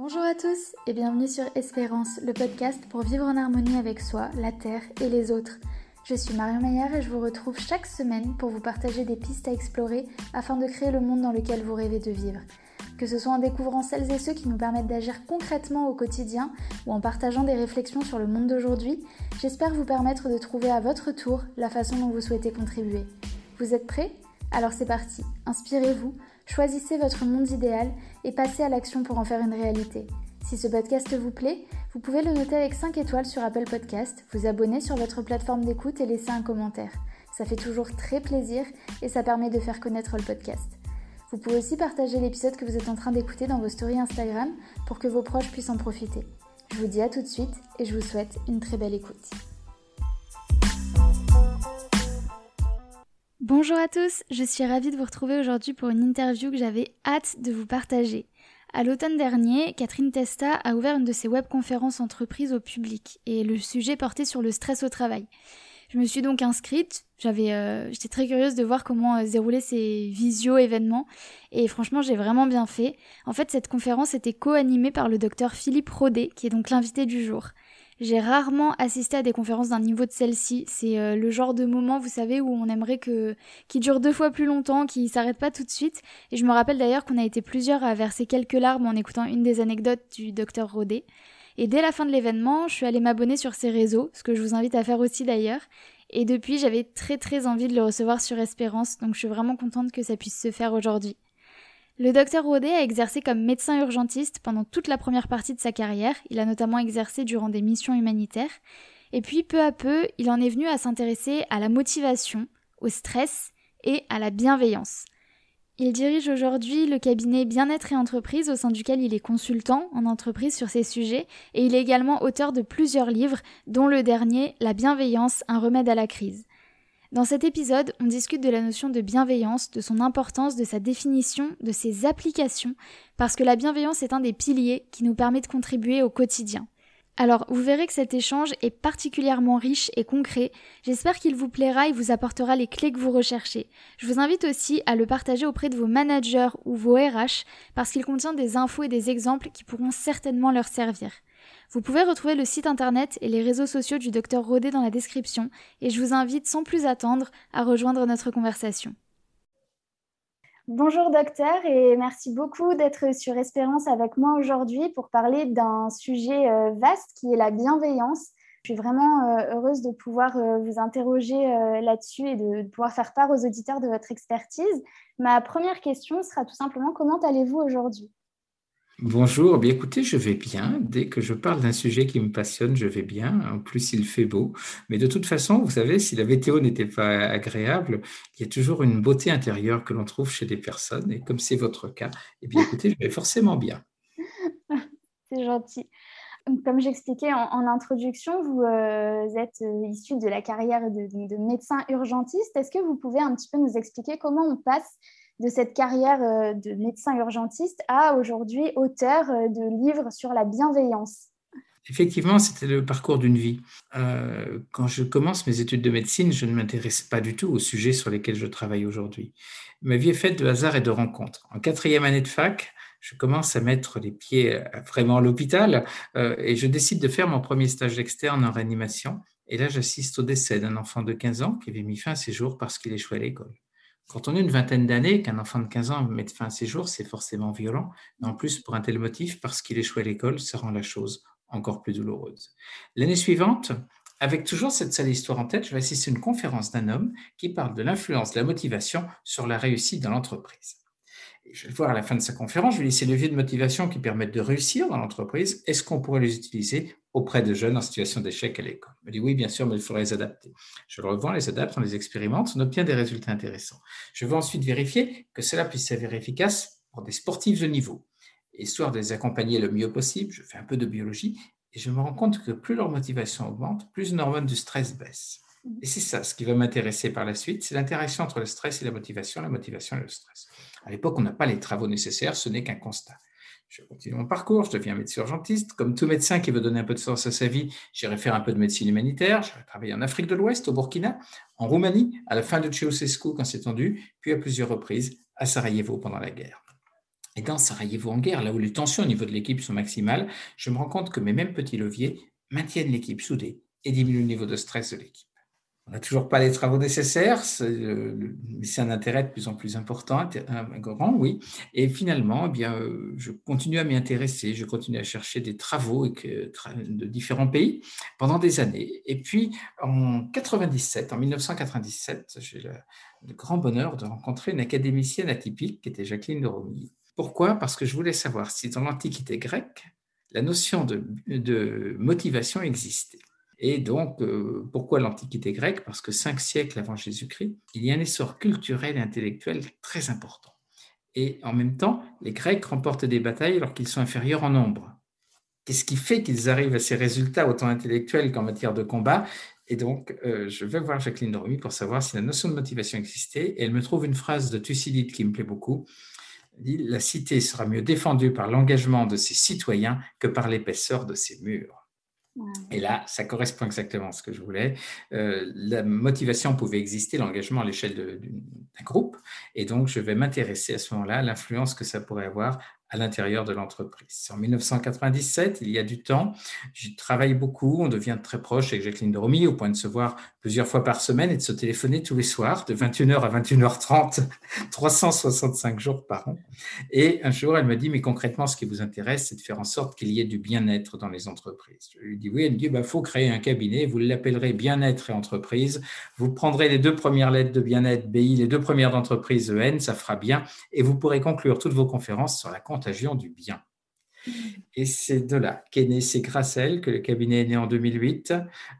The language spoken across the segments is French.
Bonjour à tous et bienvenue sur Espérance, le podcast pour vivre en harmonie avec soi, la Terre et les autres. Je suis Marion Maillard et je vous retrouve chaque semaine pour vous partager des pistes à explorer afin de créer le monde dans lequel vous rêvez de vivre. Que ce soit en découvrant celles et ceux qui nous permettent d'agir concrètement au quotidien ou en partageant des réflexions sur le monde d'aujourd'hui, j'espère vous permettre de trouver à votre tour la façon dont vous souhaitez contribuer. Vous êtes prêts? Alors c'est parti, inspirez-vous, Choisissez votre monde idéal et passez à l'action pour en faire une réalité. Si ce podcast vous plaît, vous pouvez le noter avec 5 étoiles sur Apple Podcast, vous abonner sur votre plateforme d'écoute et laisser un commentaire. Ça fait toujours très plaisir et ça permet de faire connaître le podcast. Vous pouvez aussi partager l'épisode que vous êtes en train d'écouter dans vos stories Instagram pour que vos proches puissent en profiter. Je vous dis à tout de suite et je vous souhaite une très belle écoute. Bonjour à tous, je suis ravie de vous retrouver aujourd'hui pour une interview que j'avais hâte de vous partager. À l'automne dernier, Catherine Testa a ouvert une de ses webconférences entreprises au public et le sujet portait sur le stress au travail. Je me suis donc inscrite, j'avais, euh, j'étais très curieuse de voir comment euh, se déroulaient ces visio-événements et franchement j'ai vraiment bien fait. En fait cette conférence était co-animée par le docteur Philippe Rodet qui est donc l'invité du jour. J'ai rarement assisté à des conférences d'un niveau de celle-ci. C'est euh, le genre de moment, vous savez, où on aimerait que qui dure deux fois plus longtemps, qui s'arrête pas tout de suite. Et je me rappelle d'ailleurs qu'on a été plusieurs à verser quelques larmes en écoutant une des anecdotes du docteur Rodet. Et dès la fin de l'événement, je suis allée m'abonner sur ses réseaux, ce que je vous invite à faire aussi d'ailleurs. Et depuis, j'avais très très envie de le recevoir sur Espérance, donc je suis vraiment contente que ça puisse se faire aujourd'hui. Le docteur Rodet a exercé comme médecin urgentiste pendant toute la première partie de sa carrière, il a notamment exercé durant des missions humanitaires, et puis peu à peu, il en est venu à s'intéresser à la motivation, au stress et à la bienveillance. Il dirige aujourd'hui le cabinet Bien-être et entreprise au sein duquel il est consultant en entreprise sur ces sujets et il est également auteur de plusieurs livres dont le dernier La bienveillance, un remède à la crise. Dans cet épisode, on discute de la notion de bienveillance, de son importance, de sa définition, de ses applications, parce que la bienveillance est un des piliers qui nous permet de contribuer au quotidien. Alors, vous verrez que cet échange est particulièrement riche et concret. J'espère qu'il vous plaira et vous apportera les clés que vous recherchez. Je vous invite aussi à le partager auprès de vos managers ou vos RH parce qu'il contient des infos et des exemples qui pourront certainement leur servir. Vous pouvez retrouver le site internet et les réseaux sociaux du docteur Rodet dans la description et je vous invite sans plus attendre à rejoindre notre conversation. Bonjour docteur et merci beaucoup d'être sur Espérance avec moi aujourd'hui pour parler d'un sujet euh, vaste qui est la bienveillance. Je suis vraiment euh, heureuse de pouvoir euh, vous interroger là-dessus et de pouvoir faire part aux auditeurs de votre expertise. Ma première question sera tout simplement comment allez-vous aujourd'hui? Bonjour, bien écoutez, je vais bien. Dès que je parle d'un sujet qui me passionne, je vais bien. En plus, il fait beau. Mais de toute façon, vous savez, si la météo n'était pas agréable, il y a toujours une beauté intérieure que l'on trouve chez des personnes. Et comme c'est votre cas, eh bien écoutez, je vais forcément bien. C'est gentil. Comme j'expliquais en, introduction, vous euh, êtes euh, issu de la carrière de médecin urgentiste. Est-ce que vous pouvez un petit peu nous expliquer comment on passe de cette carrière euh, de médecin urgentiste à aujourd'hui auteur euh, de livres sur la bienveillance Effectivement, c'était le parcours d'une vie. Euh, quand je commence mes études de médecine, je ne m'intéresse pas du tout aux sujets sur lesquels je travaille aujourd'hui. Ma vie est faite de hasard et de rencontres. En quatrième année de fac, je commence à mettre les pieds vraiment à l'hôpital et je décide de faire mon premier stage externe en réanimation. Et là, j'assiste au décès d'un enfant de 15 ans qui avait mis fin à ses jours parce qu'il échouait à l'école. Quand on a une vingtaine d'années, qu'un enfant de 15 ans mette fin à ses jours, c'est forcément violent. Mais en plus, pour un tel motif, parce qu'il échoue à l'école, ça rend la chose encore plus douloureuse. L'année suivante, avec toujours cette seule histoire en tête, je vais assister à une conférence d'un homme qui parle de l'influence de la motivation sur la réussite dans l'entreprise. Je vais le voir à la fin de sa conférence, je vais laisser leviers de motivation qui permettent de réussir dans l'entreprise. Est-ce qu'on pourrait les utiliser auprès de jeunes en situation d'échec à l'école? Il me dit oui, bien sûr, mais il faudrait les adapter. Je le revois, les adapte, on les expérimente, on obtient des résultats intéressants. Je veux ensuite vérifier que cela puisse s'avérer efficace pour des sportifs de niveau. Histoire de les accompagner le mieux possible, je fais un peu de biologie et je me rends compte que plus leur motivation augmente, plus une hormone du stress baisse. Et c'est ça ce qui va m'intéresser par la suite, c'est l'interaction entre le stress et la motivation, la motivation et le stress. À l'époque, on n'a pas les travaux nécessaires, ce n'est qu'un constat. Je continue mon parcours, je deviens médecin urgentiste. Comme tout médecin qui veut donner un peu de sens à sa vie, j'irai faire un peu de médecine humanitaire. J'ai travaillé en Afrique de l'Ouest, au Burkina, en Roumanie, à la fin de Ceausescu quand c'est tendu, puis à plusieurs reprises à Sarajevo pendant la guerre. Et dans Sarajevo en guerre, là où les tensions au niveau de l'équipe sont maximales, je me rends compte que mes mêmes petits leviers maintiennent l'équipe soudée et diminuent le niveau de stress de l'équipe. On n'a toujours pas les travaux nécessaires, mais c'est un intérêt de plus en plus important, grand, oui. Et finalement, eh bien, euh, je continue à m'y intéresser, je continue à chercher des travaux de différents pays pendant des années. Et puis, en 97, en 1997, j'ai le, grand bonheur de rencontrer une académicienne atypique qui était Jacqueline de Romilly. Pourquoi? Parce que je voulais savoir si dans l'Antiquité grecque, la notion de motivation existait. Et donc, euh, pourquoi l'Antiquité grecque? Parce que cinq siècles avant Jésus-Christ, il y a un essor culturel et intellectuel très important. Et en même temps, les Grecs remportent des batailles alors qu'ils sont inférieurs en nombre. Qu'est-ce qui fait qu'ils arrivent à ces résultats autant intellectuels qu'en matière de combat? Et donc, euh, je vais voir Jacqueline Dormy pour savoir si la notion de motivation existait. Et elle me trouve une phrase de Thucydide qui me plaît beaucoup. Elle dit, la cité sera mieux défendue par l'engagement de ses citoyens que par l'épaisseur de ses murs. Et là, ça correspond exactement à ce que je voulais. Euh, la motivation pouvait exister, l'engagement à l'échelle d'un groupe, et donc je vais m'intéresser à ce moment-là à l'influence que ça pourrait avoir à l'intérieur de l'entreprise. En 1997, il y a du temps, je travaille beaucoup, on devient très proche avec Jacqueline Romy au point de se voir plusieurs fois par semaine et de se téléphoner tous les soirs de 21h à 21h30, 365 jours par an. Et un jour, elle me dit, mais concrètement, ce qui vous intéresse, c'est de faire en sorte qu'il y ait du bien-être dans les entreprises. Je lui dis, oui, elle me dit, il bah, faut créer un cabinet, vous l'appellerez bien-être et entreprise, vous prendrez les deux premières lettres de bien-être, BI, les deux premières d'entreprise, EN, ça fera bien, et vous pourrez conclure toutes vos conférences sur la contagion du bien. Et c'est de là qu'est né, c'est grâce à elle que le cabinet est né en 2008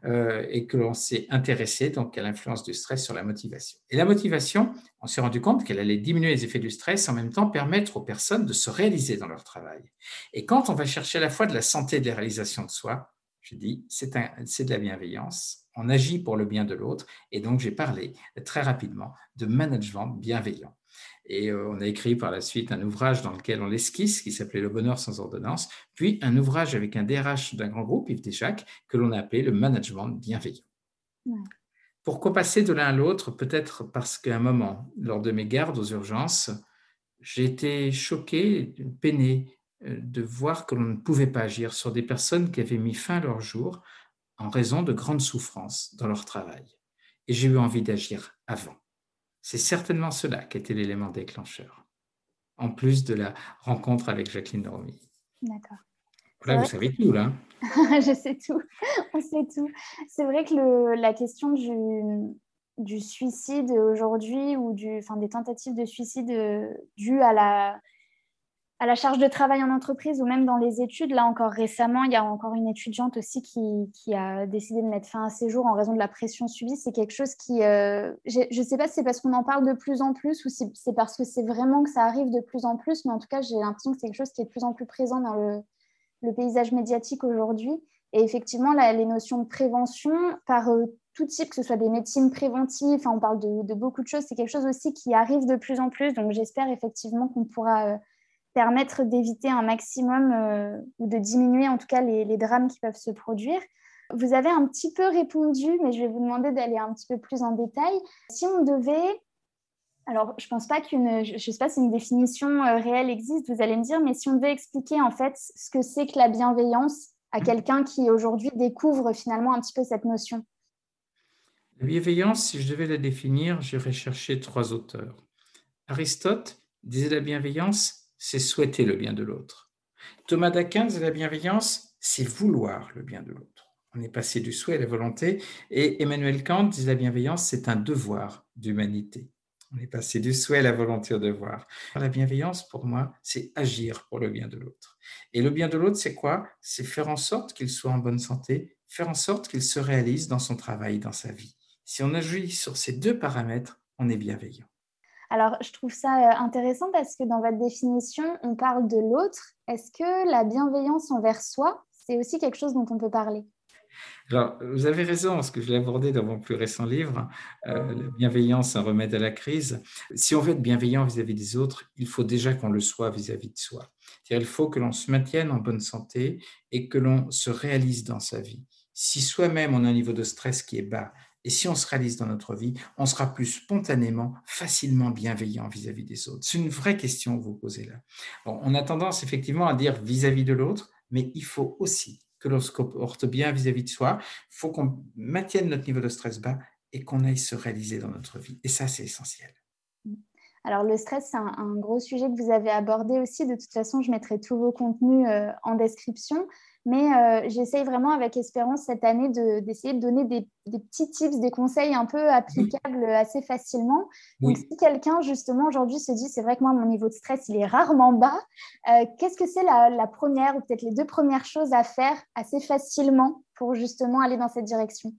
euh, et que l'on s'est intéressé donc à l'influence du stress sur la motivation. Et la motivation, on s'est rendu compte qu'elle allait diminuer les effets du stress en même temps permettre aux personnes de se réaliser dans leur travail. Et quand on va chercher à la fois de la santé et de la réalisation de soi, je dis, c'est de la bienveillance. On agit pour le bien de l'autre. Et donc, j'ai parlé très rapidement de management bienveillant. Et euh, on a écrit par la suite un ouvrage dans lequel on l'esquisse, qui s'appelait Le bonheur sans ordonnance, puis un ouvrage avec un DRH d'un grand groupe, Yves Téchac, que l'on a appelé Le management bienveillant. Pourquoi passer de l'un à l'autre? Peut-être parce qu'à un moment, lors de mes gardes aux urgences, été choqué, peiné euh, de voir que l'on ne pouvait pas agir sur des personnes qui avaient mis fin à leur jour en raison de grandes souffrances dans leur travail. Et j'ai eu envie d'agir avant. C'est certainement cela qui était l'élément déclencheur, en plus de la rencontre avec Jacqueline Romy. D'accord. Voilà, vous savez tout, là. Je sais tout, on sait tout. C'est vrai que la question du, du suicide aujourd'hui ou du, enfin, des tentatives de suicide euh, dues à la, à la charge de travail en entreprise ou même dans les études. Là encore récemment, il y a encore une étudiante aussi qui, a décidé de mettre fin à ses jours en raison de la pression subie. C'est quelque chose qui, euh, je ne sais pas si c'est parce qu'on en parle de plus en plus ou si c'est parce que c'est vraiment que ça arrive de plus en plus, mais en tout cas, j'ai l'impression que c'est quelque chose qui est de plus en plus présent dans le, paysage médiatique aujourd'hui. Et effectivement, les notions de prévention par euh, tout type, que ce soit des médecines préventives, on parle de, beaucoup de choses, c'est quelque chose aussi qui arrive de plus en plus. Donc j'espère effectivement qu'on pourra... Euh, permettre d'éviter un maximum euh, ou de diminuer en tout cas les, drames qui peuvent se produire. Vous avez un petit peu répondu, mais je vais vous demander d'aller un petit peu plus en détail. Si on devait, alors je pense pas qu'une, je ne sais pas si une définition euh, réelle existe, vous allez me dire, mais si on devait expliquer en fait ce que c'est que la bienveillance à quelqu'un qui aujourd'hui découvre finalement un petit peu cette notion? La bienveillance, si je devais la définir, j'irais chercher trois auteurs. Aristote disait la bienveillance, c'est souhaiter le bien de l'autre. Thomas d'Aquin disait la bienveillance, c'est vouloir le bien de l'autre. On est passé du souhait à la volonté. Et Emmanuel Kant disait la bienveillance, c'est un devoir d'humanité. On est passé du souhait à la volonté au devoir. La bienveillance, pour moi, c'est agir pour le bien de l'autre. Et le bien de l'autre, c'est quoi? C'est faire en sorte qu'il soit en bonne santé, faire en sorte qu'il se réalise dans son travail, dans sa vie. Si on agit sur ces deux paramètres, on est bienveillant. Alors, je trouve ça euh, intéressant parce que dans votre définition, on parle de l'autre. Est-ce que la bienveillance envers soi, c'est aussi quelque chose dont on peut parler? Alors, vous avez raison, parce que je l'ai abordé dans mon plus récent livre, euh, La bienveillance, un remède à la crise. Si on veut être bienveillant vis-à-vis des autres, il faut déjà qu'on le soit vis-à-vis de soi. Il faut que l'on se maintienne en bonne santé et que l'on se réalise dans sa vie. Si soi-même on a un niveau de stress qui est bas, et si on se réalise dans notre vie, on sera plus spontanément, facilement bienveillant vis-à-vis des autres. C'est une vraie question que vous posez là. on a tendance effectivement à dire vis-à-vis de l'autre, mais il faut aussi que l'on se comporte bien vis-à-vis de soi. Il faut qu'on maintienne notre niveau de stress bas et qu'on aille se réaliser dans notre vie. Et ça, c'est essentiel. Alors le stress, c'est un, gros sujet que vous avez abordé aussi. De toute façon, je mettrai tous vos contenus euh, en description. Mais euh, j'essaye vraiment avec Espérance cette année d'essayer de, donner des, petits tips, des conseils un peu applicables assez facilement. Donc si quelqu'un justement aujourd'hui se dit, c'est vrai que moi, mon niveau de stress, il est rarement bas, euh, qu'est-ce que c'est la, la première ou peut-être les deux premières choses à faire assez facilement pour justement aller dans cette direction?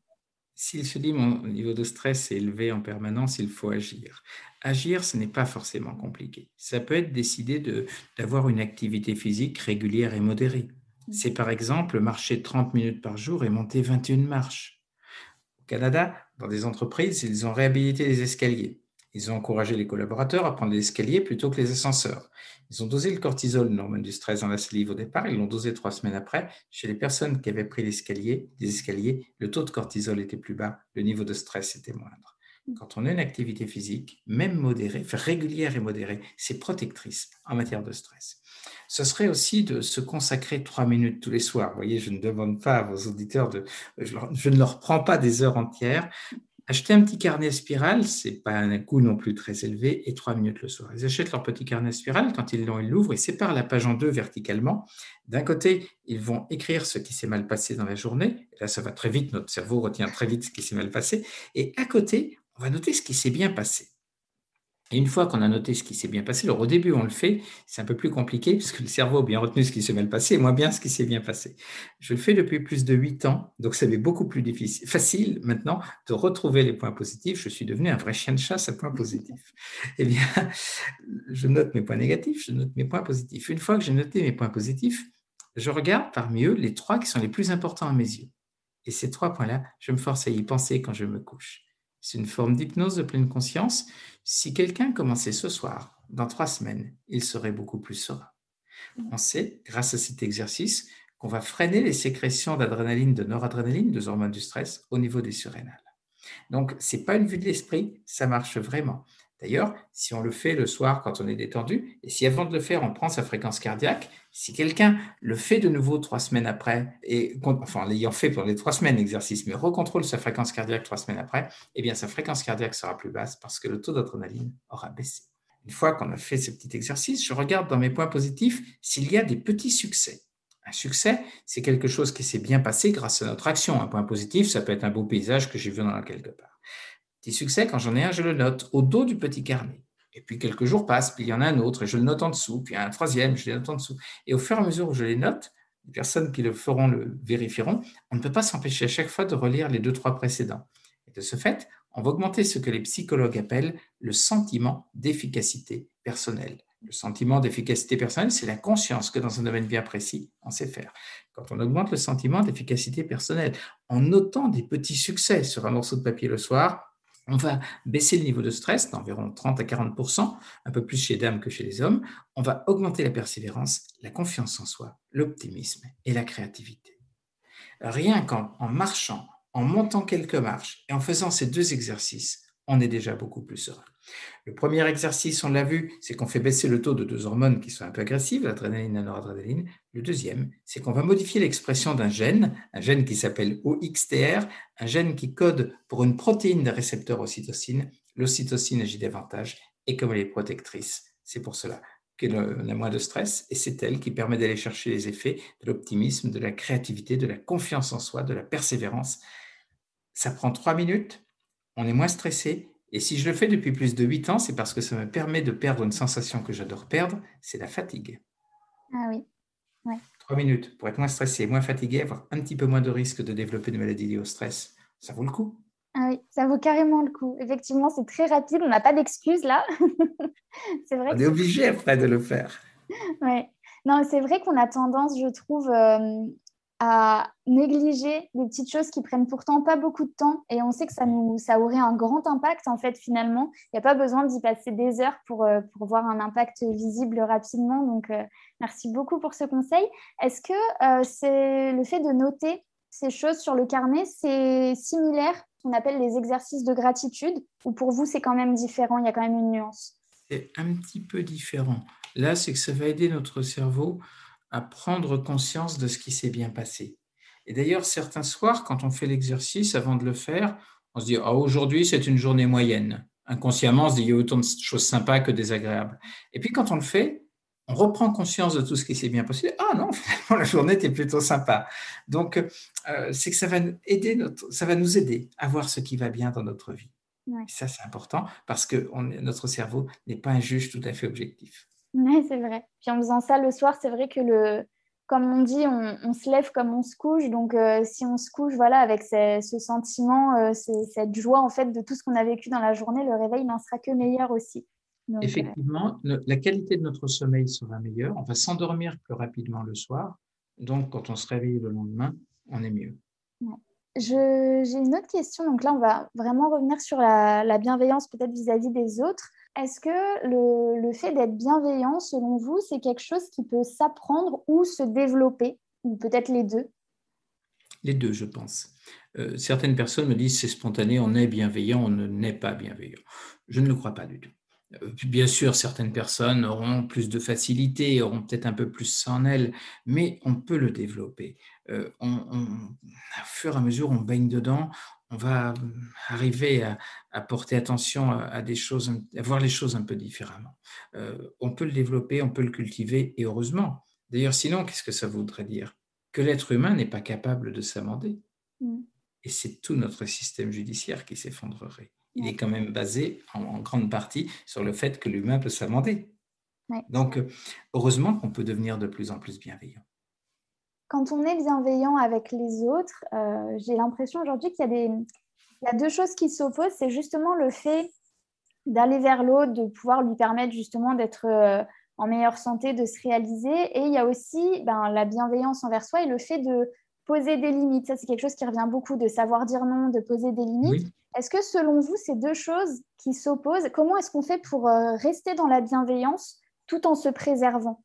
S'il se dit mon niveau de stress est élevé en permanence, il faut agir. Agir, ce n'est pas forcément compliqué. Ça peut être décider d'avoir une activité physique régulière et modérée. C'est par exemple marcher 30 minutes par jour et monter 21 marches. Au Canada, dans des entreprises, ils ont réhabilité les escaliers. Ils ont encouragé les collaborateurs à prendre les escaliers plutôt que les ascenseurs. Ils ont dosé le cortisol, l'hormone du stress, dans la salive au départ. Ils l'ont dosé trois semaines après. Chez les personnes qui avaient pris l'escalier, des escaliers, le taux de cortisol était plus bas, le niveau de stress était moindre. Quand on a une activité physique, même modérée, régulière et modérée, c'est protectrice en matière de stress. Ce serait aussi de se consacrer trois minutes tous les soirs. Vous voyez, je ne demande pas à vos auditeurs de, je, ne leur prends pas des heures entières. Acheter un petit carnet spirale, c'est pas un coût non plus très élevé, et trois minutes le soir. Ils achètent leur petit carnet spirale, quand ils l'ont, ils l'ouvrent, ils séparent la page en deux verticalement. D'un côté, ils vont écrire ce qui s'est mal passé dans la journée. là, ça va très vite, notre cerveau retient très vite ce qui s'est mal passé. Et à côté, on va noter ce qui s'est bien passé. Et une fois qu'on a noté ce qui s'est bien passé, alors au début on le fait, c'est un peu plus compliqué puisque le cerveau a bien retenu ce qui s'est mal passé et moins bien ce qui s'est bien passé. Je le fais depuis plus de huit ans, donc ça va beaucoup plus difficile, facile maintenant de retrouver les points positifs. Je suis devenu un vrai chien de chasse à points positifs. Eh bien, je note mes points négatifs, je note mes points positifs. Une fois que j'ai noté mes points positifs, je regarde parmi eux les trois qui sont les plus importants à mes yeux. Et ces trois points-là, je me force à y penser quand je me couche. C'est une forme d'hypnose de pleine conscience. Si quelqu'un commençait ce soir, dans trois semaines, il serait beaucoup plus serein. On sait, grâce à cet exercice, qu'on va freiner les sécrétions d'adrénaline, de noradrénaline, deux hormones du stress, au niveau des surrénales. Donc, ce n'est pas une vue de l'esprit, ça marche vraiment. D'ailleurs, si on le fait le soir quand on est détendu, et si avant de le faire, on prend sa fréquence cardiaque, si quelqu'un le fait de nouveau trois semaines après, et enfin l'ayant fait pour les trois semaines d'exercice, mais recontrôle sa fréquence cardiaque trois semaines après, eh bien sa fréquence cardiaque sera plus basse parce que le taux d'adrénaline aura baissé. Une fois qu'on a fait ce petit exercice, je regarde dans mes points positifs s'il y a des petits succès. Un succès, c'est quelque chose qui s'est bien passé grâce à notre action. Un point positif, ça peut être un beau paysage que j'ai vu dans quelque part. Petit succès, quand j'en ai un, je le note au dos du petit carnet. Et puis quelques jours passent, puis il y en a un autre, et je le note en dessous, puis un troisième, je le note en dessous. Et au fur et à mesure où je les note, les personnes qui le feront le vérifieront, on ne peut pas s'empêcher à chaque fois de relire les deux, trois précédents. Et de ce fait, on va augmenter ce que les psychologues appellent le sentiment d'efficacité personnelle. Le sentiment d'efficacité personnelle, c'est la conscience que dans un domaine bien précis, on sait faire. Quand on augmente le sentiment d'efficacité personnelle en notant des petits succès sur un morceau de papier le soir, on va baisser le niveau de stress d'environ 30 à 40% un peu plus chez les dames que chez les hommes. On va augmenter la persévérance, la confiance en soi, l'optimisme et la créativité. Rien qu'en marchant, en montant quelques marches et en faisant ces deux exercices, on est déjà beaucoup plus serein. Le premier exercice, on l'a vu, c'est qu'on fait baisser le taux de deux hormones qui sont un peu agressives, l'adrénaline et la noradrénaline. Le deuxième, c'est qu'on va modifier l'expression d'un gène, un gène qui s'appelle OXTR, un gène qui code pour une protéine de récepteur ocytocine. L'ocytocine agit davantage et comme elle est protectrice, c'est pour cela qu'elle a moins de stress et c'est elle qui permet d'aller chercher les effets de l'optimisme, de la créativité, de la confiance en soi, de la persévérance. Ça prend trois minutes, on est moins stressé et si je le fais depuis plus de 8 ans, c'est parce que ça me permet de perdre une sensation que j'adore perdre, c'est la fatigue. Ah oui. Ouais. 3 minutes pour être moins stressé, moins fatigué, avoir un petit peu moins de risque de développer des maladies liées au stress. Ça vaut le coup. Ah oui, ça vaut carrément le coup. Effectivement, c'est très rapide. On n'a pas d'excuses là. c'est vrai. On est obligé après de le faire. Oui. Non, c'est vrai qu'on a tendance, je trouve, euh, à négliger des petites choses qui prennent pourtant pas beaucoup de temps et on sait que ça, nous, ça aurait un grand impact en fait finalement. Il n'y a pas besoin d'y passer des heures pour, euh, pour voir un impact visible rapidement. Donc euh, merci beaucoup pour ce conseil. Est-ce que euh, c'est le fait de noter ces choses sur le carnet, c'est similaire qu'on appelle les exercices de gratitude, ou pour vous c'est quand même différent, il y a quand même une nuance C'est un petit peu différent. Là, c'est que ça va aider notre cerveau à prendre conscience de ce qui s'est bien passé. Et d'ailleurs, certains soirs, quand on fait l'exercice, avant de le faire, on se dit ah, aujourd'hui, c'est une journée moyenne. Inconsciemment, on se dit il y a autant de choses sympas que désagréables. Et puis, quand on le fait, on reprend conscience de tout ce qui s'est bien passé. Ah non, finalement, la journée était plutôt sympa. Donc, euh, c'est que ça va, aider notre, ça va nous aider à voir ce qui va bien dans notre vie. Ça, c'est important parce que notre cerveau n'est pas un juge tout à fait objectif. Oui, c'est vrai. Puis en faisant ça le soir, c'est vrai que le, comme on dit, on, se lève comme on se couche. Donc, euh, si on se couche, voilà, avec ce, sentiment, euh, cette joie en fait de tout ce qu'on a vécu dans la journée, le réveil n'en sera que meilleur aussi. Euh, Effectivement, la qualité de notre sommeil sera meilleure. On va s'endormir plus rapidement le soir. Donc, quand on se réveille le lendemain, on est mieux. J'ai une autre question. Donc là, on va vraiment revenir sur la, la bienveillance peut-être vis-à-vis des autres. Est-ce que le, fait d'être bienveillant, selon vous, c'est quelque chose qui peut s'apprendre ou se développer, ou peut-être les deux? Les deux, je pense. Euh, certaines personnes me disent c'est spontané, on est bienveillant, on ne n'est pas bienveillant. Je ne le crois pas du tout. Euh, bien sûr, certaines personnes auront plus de facilité, auront peut-être un peu plus en elles, mais on peut le développer. Euh, on, au fur et à mesure, on baigne dedans, on va arriver à, porter attention à, des choses, à voir les choses un peu différemment. Euh, on peut le développer, on peut le cultiver, et heureusement. D'ailleurs, sinon, qu'est-ce que ça voudrait dire? Que l'être humain n'est pas capable de s'amender. Mm. Et c'est tout notre système judiciaire qui s'effondrerait. Il est quand même basé en, grande partie sur le fait que l'humain peut s'amender. Donc, heureusement qu'on peut devenir de plus en plus bienveillant quand on est bienveillant avec les autres, euh, j'ai l'impression aujourd'hui qu'il y, y, a deux choses qui s'opposent. C'est justement le fait d'aller vers l'autre, de pouvoir lui permettre justement d'être euh, en meilleure santé, de se réaliser. Et il y a aussi ben, la bienveillance envers soi et le fait de poser des limites. Ça, c'est quelque chose qui revient beaucoup, de savoir dire non, de poser des limites. Est-ce que selon vous, ces deux choses qui s'opposent, comment est-ce qu'on fait pour euh, rester dans la bienveillance tout en se préservant?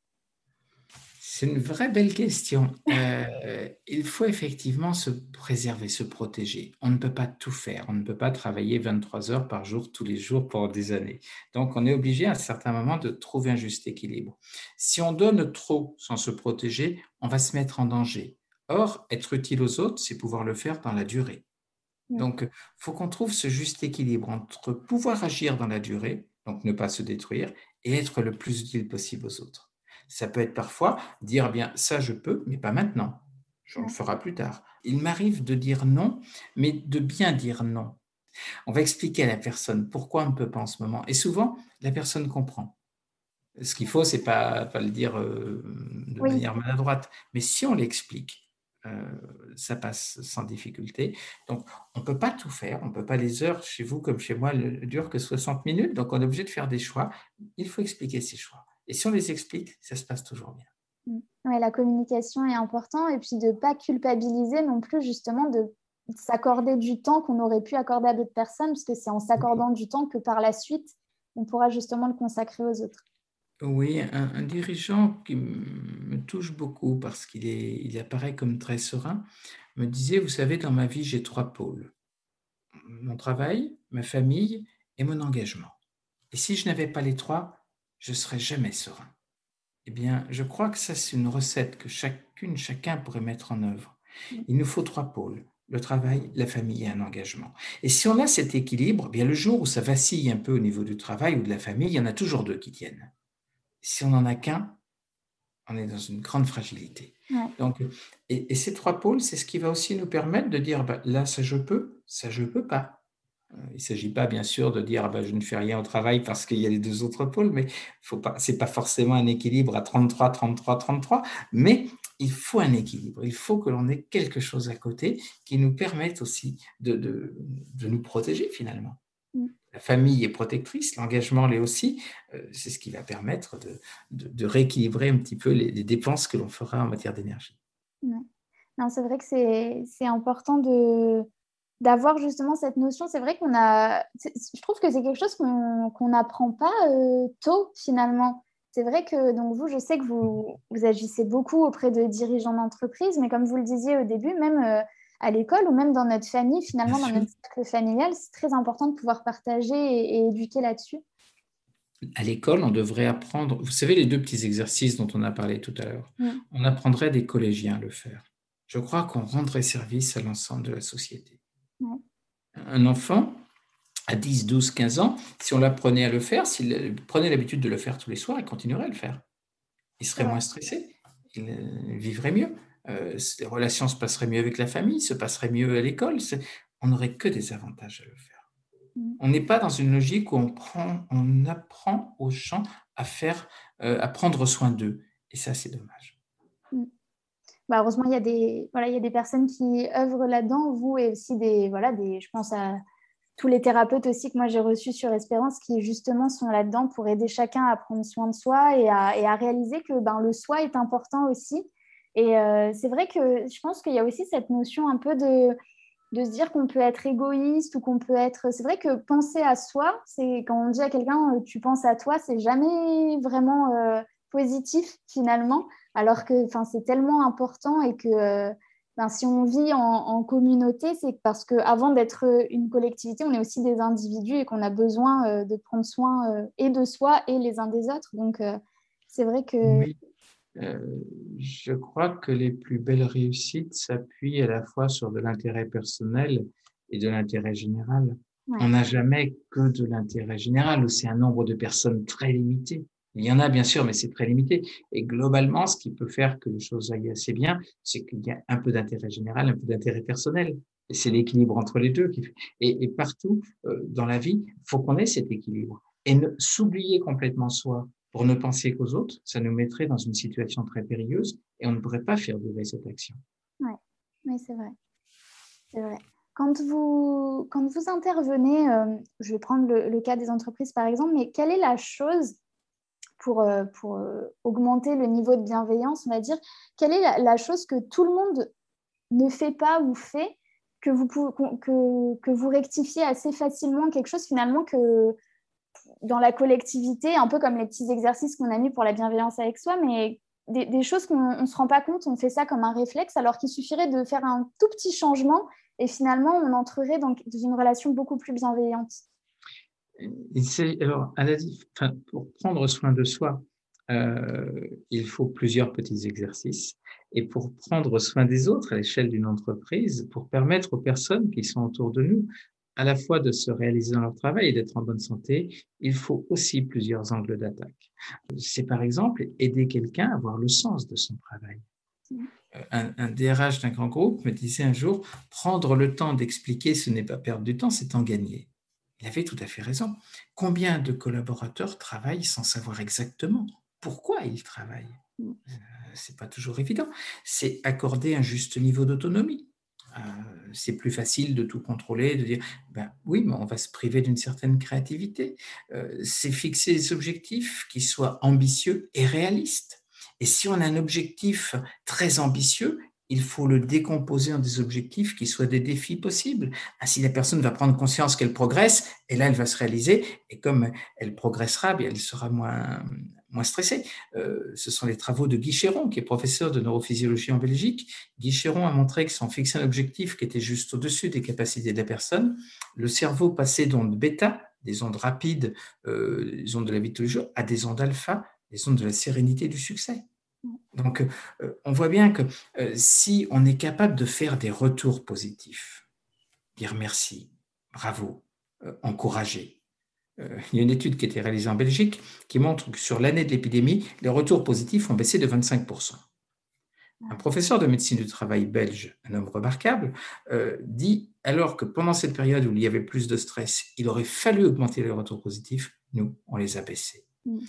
C'est une vraie belle question. Euh, il faut effectivement se préserver, se protéger. On ne peut pas tout faire. On ne peut pas travailler 23 heures par jour, tous les jours, pendant des années. Donc, on est obligé à un certain moment de trouver un juste équilibre. Si on donne trop sans se protéger, on va se mettre en danger. Or, être utile aux autres, c'est pouvoir le faire dans la durée. Donc, il faut qu'on trouve ce juste équilibre entre pouvoir agir dans la durée, donc ne pas se détruire, et être le plus utile possible aux autres. Ça peut être parfois dire, bien, ça je peux, mais pas maintenant. Je le ferai plus tard. Il m'arrive de dire non, mais de bien dire non. On va expliquer à la personne pourquoi on ne peut pas en ce moment. Et souvent, la personne comprend. Ce qu'il faut, c'est pas, pas le dire euh, de manière maladroite, mais si on l'explique, euh, ça passe sans difficulté. Donc, on ne peut pas tout faire. On ne peut pas les heures chez vous comme chez moi ne durent que 60 minutes. Donc, on est obligé de faire des choix. Il faut expliquer ces choix. Et si on les explique, ça se passe toujours bien. Mm. Oui, la communication est importante et puis de ne pas culpabiliser non plus justement de s'accorder du temps qu'on aurait pu accorder à d'autres personnes parce que c'est en s'accordant du temps que par la suite, on pourra justement le consacrer aux autres. Oui, un, dirigeant qui me touche beaucoup parce qu'il il apparaît comme très serein me disait, vous savez, dans ma vie, j'ai trois pôles. Mon travail, ma famille et mon engagement. Et si je n'avais pas les trois, je ne serai jamais serein. Eh bien, je crois que ça, c'est une recette que chacune, chacun pourrait mettre en œuvre. Mm. Il nous faut trois pôles le travail, la famille et un engagement. Et si on a cet équilibre, eh bien le jour où ça vacille un peu au niveau du travail ou de la famille, il y en a toujours deux qui tiennent. Si on n'en a qu'un, on est dans une grande fragilité. Donc, et, ces trois pôles, c'est ce qui va aussi nous permettre de dire bah, là, ça je peux, ça je peux pas. Il ne s'agit pas, bien sûr, de dire ah ben, je ne fais rien au travail parce qu'il y a les deux autres pôles, mais ce n'est pas forcément un équilibre à 33, 33, 33, mais il faut un équilibre. Il faut que l'on ait quelque chose à côté qui nous permette aussi de, de, de nous protéger finalement. Mm. La famille est protectrice, l'engagement l'est aussi. Euh, c'est ce qui va permettre de, de, rééquilibrer un petit peu les, les dépenses que l'on fera en matière d'énergie. Non, c'est vrai que c'est important de d'avoir justement cette notion. C'est vrai qu'on a, je trouve que c'est quelque chose qu'on n'apprend pas euh, tôt finalement. C'est vrai que donc vous, je sais que vous, vous agissez beaucoup auprès de dirigeants d'entreprise, mais comme vous le disiez au début, même euh, à l'école ou même dans notre famille, finalement, dans notre cercle familial, c'est très important de pouvoir partager et, éduquer là-dessus. À l'école, on devrait apprendre, vous savez, les deux petits exercices dont on a parlé tout à l'heure, on apprendrait des collégiens à le faire. Je crois qu'on rendrait service à l'ensemble de la société. Un enfant, à 10, 12, 15 ans, si on l'apprenait à le faire, s'il prenait l'habitude de le faire tous les soirs, il continuerait à le faire. Il serait moins stressé, il vivrait mieux, euh, les relations se passeraient mieux avec la famille, se passeraient mieux à l'école. On n'aurait que des avantages à le faire. Mm. On n'est pas dans une logique où on, prend, on apprend aux gens à, faire, euh, à prendre soin d'eux. Et ça, c'est dommage. Bah, heureusement, il y, a des, voilà, il y a des personnes qui œuvrent là-dedans, vous et aussi des, voilà, des, je pense à tous les thérapeutes aussi que moi j'ai reçus sur Espérance qui justement sont là-dedans pour aider chacun à prendre soin de soi et à, et à réaliser que ben, le soi est important aussi. Et euh, c'est vrai que je pense qu'il y a aussi cette notion un peu de, de se dire qu'on peut être égoïste ou qu'on peut être... C'est vrai que penser à soi, c'est quand on dit à quelqu'un euh, tu penses à toi, c'est jamais vraiment euh, positif finalement, alors que c'est tellement important et que ben, si on vit en, communauté, c'est parce qu'avant d'être une collectivité, on est aussi des individus et qu'on a besoin euh, de prendre soin euh, et de soi et les uns des autres. Donc, euh, c'est vrai que... Oui. je crois que les plus belles réussites s'appuient à la fois sur de l'intérêt personnel et de l'intérêt général. On n'a jamais que de l'intérêt général, c'est un nombre de personnes très limité. Il y en a bien sûr, mais c'est très limité. Et globalement, ce qui peut faire que les choses aillent assez bien, c'est qu'il y a un peu d'intérêt général, un peu d'intérêt personnel. Et c'est l'équilibre entre les deux. Et, partout euh, dans la vie, il faut qu'on ait cet équilibre. Et s'oublier complètement soi pour ne penser qu'aux autres, ça nous mettrait dans une situation très périlleuse et on ne pourrait pas faire durer cette action. Oui, mais c'est vrai. C'est vrai. Quand vous, quand vous intervenez, euh, je vais prendre le, cas des entreprises par exemple, mais quelle est la chose pour, euh, euh, augmenter le niveau de bienveillance, on va dire, quelle est la, chose que tout le monde ne fait pas ou fait que vous, que, que vous rectifiez assez facilement, quelque chose finalement que dans la collectivité, un peu comme les petits exercices qu'on a mis pour la bienveillance avec soi, mais des, choses qu'on ne se rend pas compte, on fait ça comme un réflexe, alors qu'il suffirait de faire un tout petit changement et finalement on entrerait dans une relation beaucoup plus bienveillante alors, pour prendre soin de soi, euh, il faut plusieurs petits exercices. Et pour prendre soin des autres à l'échelle d'une entreprise, pour permettre aux personnes qui sont autour de nous à la fois de se réaliser dans leur travail et d'être en bonne santé, il faut aussi plusieurs angles d'attaque. C'est par exemple aider quelqu'un à avoir le sens de son travail. Un, un DRH d'un grand groupe me disait un jour, prendre le temps d'expliquer, ce n'est pas perdre du temps, c'est en gagner. Il avait tout à fait raison. Combien de collaborateurs travaillent sans savoir exactement pourquoi ils travaillent? Euh, C'est pas toujours évident. C'est accorder un juste niveau d'autonomie. Euh, c'est plus facile de tout contrôler, de dire ben oui, mais on va se priver d'une certaine créativité. Euh, c'est fixer des objectifs qui soient ambitieux et réalistes. Et si on a un objectif très ambitieux, il faut le décomposer en des objectifs qui soient des défis possibles. Ainsi, la personne va prendre conscience qu'elle progresse et là, elle va se réaliser. Et comme elle progressera, bien, elle sera moins, moins stressée. Euh, ce sont les travaux de Guy Chéron, qui est professeur de neurophysiologie en Belgique. Guy Chéron a montré que si on fixait un objectif qui était juste au-dessus des capacités de la personne, le cerveau passait d'ondes bêta, des ondes rapides, euh, des ondes de la vie de tous les jours, à des ondes alpha, des ondes de la sérénité du succès. Donc, euh, on voit bien que euh, si on est capable de faire des retours positifs, dire merci, bravo, euh, encourager. il y a une étude qui a été réalisée en Belgique qui montre que sur l'année de l'épidémie, les retours positifs ont baissé de 25%. Un professeur de médecine du travail belge, un homme remarquable, dit alors que pendant cette période où il y avait plus de stress, il aurait fallu augmenter les retours positifs, nous, on les a baissés. Mm.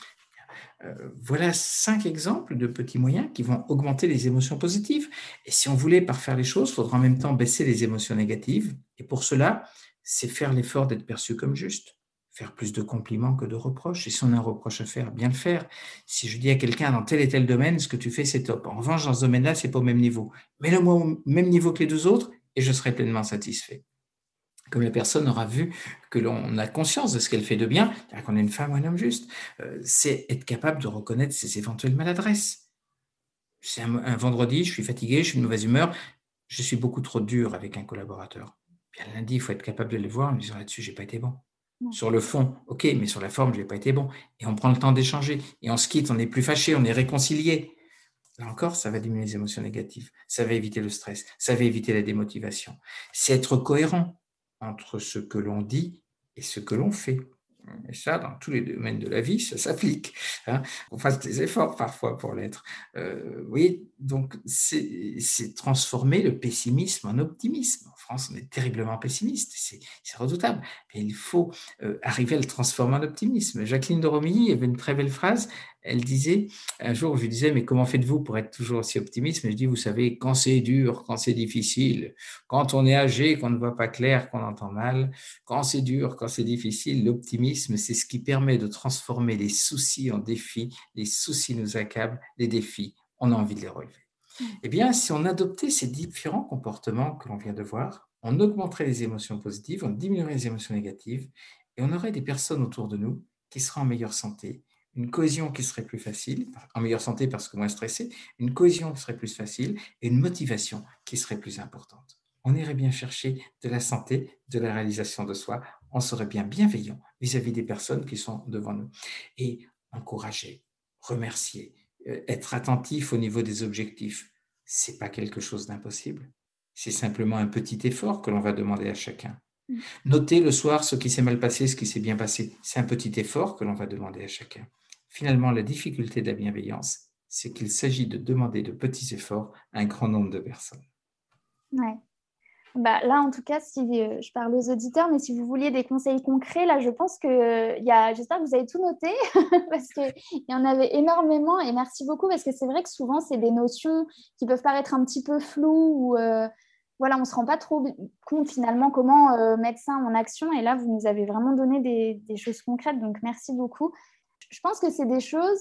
Euh, voilà cinq exemples de petits moyens qui vont augmenter les émotions positives. Et si on voulait parfaire les choses, il faudra en même temps baisser les émotions négatives. Et pour cela, c'est faire l'effort d'être perçu comme juste, faire plus de compliments que de reproches. Et si on a un reproche à faire, bien le faire. Si je dis à quelqu'un dans tel et tel domaine, ce que tu fais, c'est top. En revanche, dans ce domaine-là, c'est pas au même niveau. Mets-le-moi au même niveau que les deux autres et je serai pleinement satisfait comme la personne aura vu que l'on a conscience de ce qu'elle fait de bien, qu'on est une femme ou un homme juste, euh, c'est être capable de reconnaître ses éventuelles maladresses. C'est un, vendredi, je suis fatigué, je suis de mauvaise humeur, je suis beaucoup trop dur avec un collaborateur. Bien lundi, il faut être capable de le voir en disant là-dessus, j'ai pas été bon. Sur le fond, ok, mais sur la forme, je n'ai pas été bon. Et on prend le temps d'échanger. Et on se quitte, on n'est plus fâché, on est réconcilié. Là encore, ça va diminuer les émotions négatives. Ça va éviter le stress. Ça va éviter la démotivation. C'est être cohérent entre ce que l'on dit et ce que l'on fait. Et ça, dans tous les domaines de la vie, ça s'applique. Hein. On fasse des efforts parfois pour l'être. Euh, oui, donc c'est transformer le pessimisme en optimisme. En France, on est terriblement pessimiste, c'est redoutable. Mais il faut euh, arriver à le transformer en optimisme. Jacqueline de Romilly avait une très belle phrase elle disait, un jour, je lui disais, mais comment faites-vous pour être toujours aussi optimiste? Mais je dis, vous savez, quand c'est dur, quand c'est difficile, quand on est âgé, qu'on ne voit pas clair, qu'on entend mal, quand c'est dur, quand c'est difficile, l'optimisme, c'est ce qui permet de transformer les soucis en défis. Les soucis nous accablent, les défis, on a envie de les relever. Mmh. Eh bien, si on adoptait ces différents comportements que l'on vient de voir, on augmenterait les émotions positives, on diminuerait les émotions négatives, et on aurait des personnes autour de nous qui seraient en meilleure santé, une cohésion qui serait plus facile, en meilleure santé parce que moins stressé, une cohésion qui serait plus facile et une motivation qui serait plus importante. On irait bien chercher de la santé, de la réalisation de soi, on serait bien bienveillant vis-à-vis des personnes qui sont devant nous. Et encourager, remercier, euh, être attentif au niveau des objectifs, c'est pas quelque chose d'impossible. C'est simplement un petit effort que l'on va demander à chacun. Mmh. Noter le soir ce qui s'est mal passé, ce qui s'est bien passé, c'est un petit effort que l'on va demander à chacun. Finalement, la difficulté de la bienveillance, c'est qu'il s'agit de demander de petits efforts à un grand nombre de personnes. Ouais. Bah, là, en tout cas, si euh, je parle aux auditeurs, mais si vous vouliez des conseils concrets, là, je pense que euh, j'espère que vous avez tout noté parce qu'il y en avait énormément et merci beaucoup parce que c'est vrai que souvent, c'est des notions qui peuvent paraître un petit peu floues ou euh, voilà, on ne se rend pas trop compte finalement comment mettre ça en action et là, vous nous avez vraiment donné des, des choses concrètes, donc merci beaucoup. Je pense que c'est des choses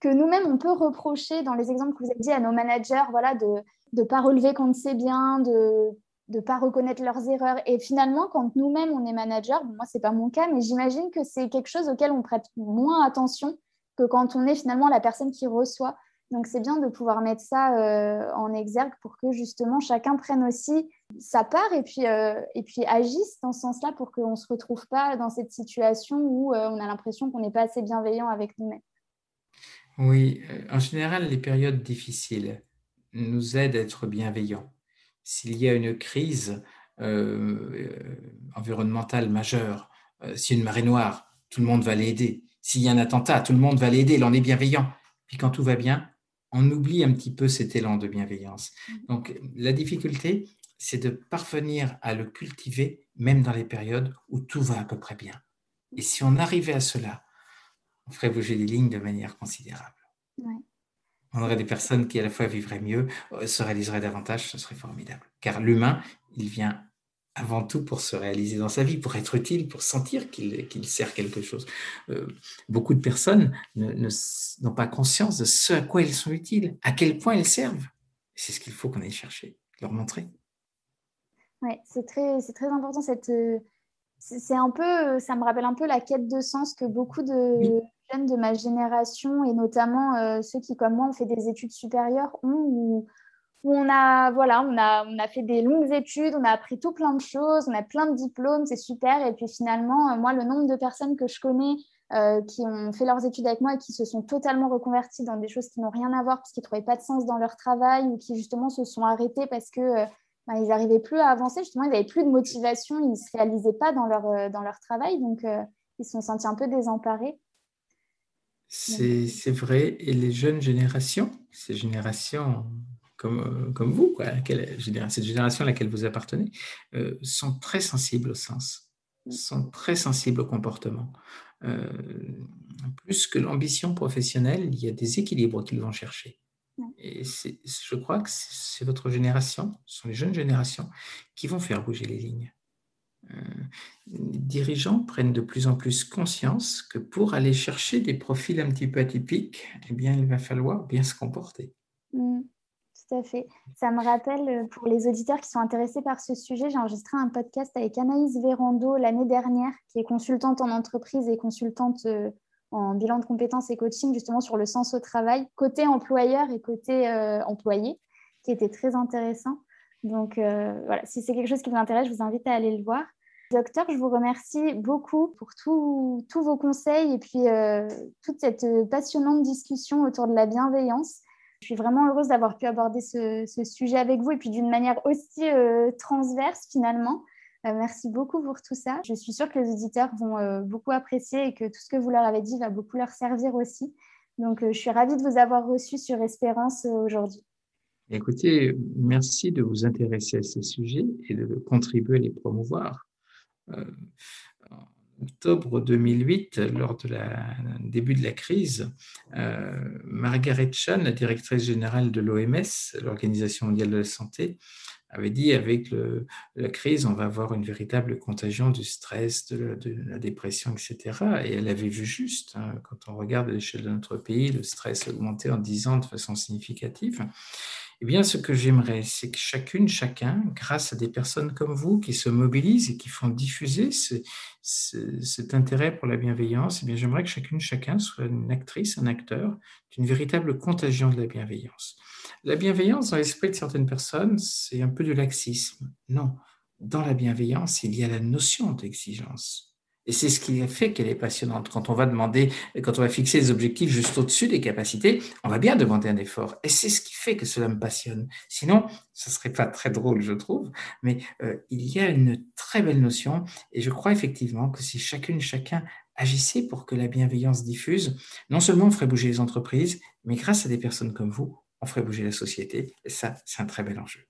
que nous-mêmes, on peut reprocher dans les exemples que vous avez dit à nos managers, voilà, de ne pas relever quand c'est bien, de ne pas reconnaître leurs erreurs. Et finalement, quand nous-mêmes, on est manager, moi, ce n'est pas mon cas, mais j'imagine que c'est quelque chose auquel on prête moins attention que quand on est finalement la personne qui reçoit. Donc, c'est bien de pouvoir mettre ça euh, en exergue pour que justement chacun prenne aussi sa part et puis, euh, et puis agisse dans ce sens-là pour qu'on ne se retrouve pas dans cette situation où euh, on a l'impression qu'on n'est pas assez bienveillant avec nous-mêmes. Oui, en général, les périodes difficiles nous aident à être bienveillants. S'il y a une crise environnementale majeure, s'il y a une marée noire, tout le monde va l'aider. S'il y a un attentat, tout le monde va l'aider, l'on est bienveillant. Puis quand tout va bien, on oublie un petit peu cet élan de bienveillance. Mmh. Donc la difficulté, c'est de parvenir à le cultiver même dans les périodes où tout va à peu près bien. Et si on arrivait à cela, on ferait bouger les lignes de manière considérable. On aurait des personnes qui à la fois vivraient mieux, euh, se réaliseraient davantage, ce serait formidable. Car l'humain, il vient avant tout pour se réaliser dans sa vie, pour être utile, pour sentir qu'il sert quelque chose. Euh, beaucoup de personnes n'ont pas conscience de ce à quoi ils sont utiles, à quel point ils servent. C'est ce qu'il faut qu'on aille chercher, leur montrer. Oui, c'est très, très important. Cette, c'est un peu, ça me rappelle un peu la quête de sens que beaucoup de jeunes de ma génération, et notamment euh, ceux qui, comme moi, ont fait des études supérieures, ont, on a, voilà, on a, on a fait des longues études, on a appris tout plein de choses, on a plein de diplômes, c'est super. Et puis finalement, euh, moi, le nombre de personnes que je connais euh, qui ont fait leurs études avec moi et qui se sont totalement reconverties dans des choses qui n'ont rien à voir parce qu'ils ne trouvaient pas de sens dans leur travail ou qui justement se sont arrêtés parce que euh, bah, ils n'arrivaient plus à avancer, justement, ils n'avaient plus de motivation, ils ne se réalisaient pas dans leur, dans leur travail, donc ils se sont sentis un peu désemparés. C'est vrai, et les jeunes générations, ces générations comme, euh, comme vous, quoi, cette génération à laquelle vous appartenez, euh, sont très sensibles au sens, mm. sont très sensibles au comportement. Euh, plus que l'ambition professionnelle, il y a des équilibres qu'ils vont chercher. Et je crois que c'est votre génération, ce sont les jeunes générations qui vont faire bouger les lignes. les dirigeants prennent de plus en plus conscience que pour aller chercher des profils un petit peu atypiques, eh bien, il va falloir bien se comporter. Mm tout à fait. Ça me rappelle, euh, pour les auditeurs qui sont intéressés par ce sujet, j'ai enregistré un podcast avec Anaïs Vérando l'année dernière, qui est consultante en entreprise et consultante euh, en bilan de compétences et coaching, justement sur le sens au travail, côté employeur et côté euh, employé, qui était très intéressant. Donc voilà, si c'est quelque chose qui vous intéresse, je vous invite à aller le voir. Docteur, je vous remercie beaucoup pour tous vos conseils et puis toute cette passionnante discussion autour de la bienveillance. Je suis vraiment heureuse d'avoir pu aborder ce, sujet avec vous et puis d'une manière aussi transverse finalement. Merci beaucoup pour tout ça. Je suis sûre que les auditeurs vont beaucoup apprécier et que tout ce que vous leur avez dit va beaucoup leur servir aussi. Donc, je suis ravie de vous avoir reçu sur Espérance aujourd'hui. Écoutez, merci de vous intéresser à ces sujets et de contribuer à les promouvoir. Euh, en octobre 2008, lors du début de la crise, euh, Margaret Chan, la directrice générale de l'OMS, l'Organisation mondiale de la santé, avait dit avec la crise, on va avoir une véritable contagion du stress, de, la dépression, etc. Et elle avait vu juste, hein, quand on regarde l'échelle de notre pays, le stress augmenté en 10 ans de façon significative. Eh bien, ce que j'aimerais, c'est que chacune, chacun, grâce à des personnes comme vous qui se mobilisent et qui font diffuser cet intérêt pour la bienveillance, eh bien, j'aimerais que chacune, chacun soit une actrice, un acteur d'une véritable contagion de la bienveillance. La bienveillance, dans l'esprit de certaines personnes, c'est un peu de laxisme. Non, dans la bienveillance, il y a la notion d'exigence. Et c'est ce qui fait qu'elle est passionnante. Quand on va demander, quand on va fixer des objectifs juste au-dessus des capacités, on va bien demander un effort. Et c'est ce qui fait que cela me passionne. Sinon, ce serait pas très drôle, je trouve. Mais euh, il y a une très belle notion. Et je crois effectivement que si chacune, chacun agissait pour que la bienveillance diffuse, non seulement on ferait bouger les entreprises, mais grâce à des personnes comme vous, on ferait bouger la société. Et ça, c'est un très bel enjeu.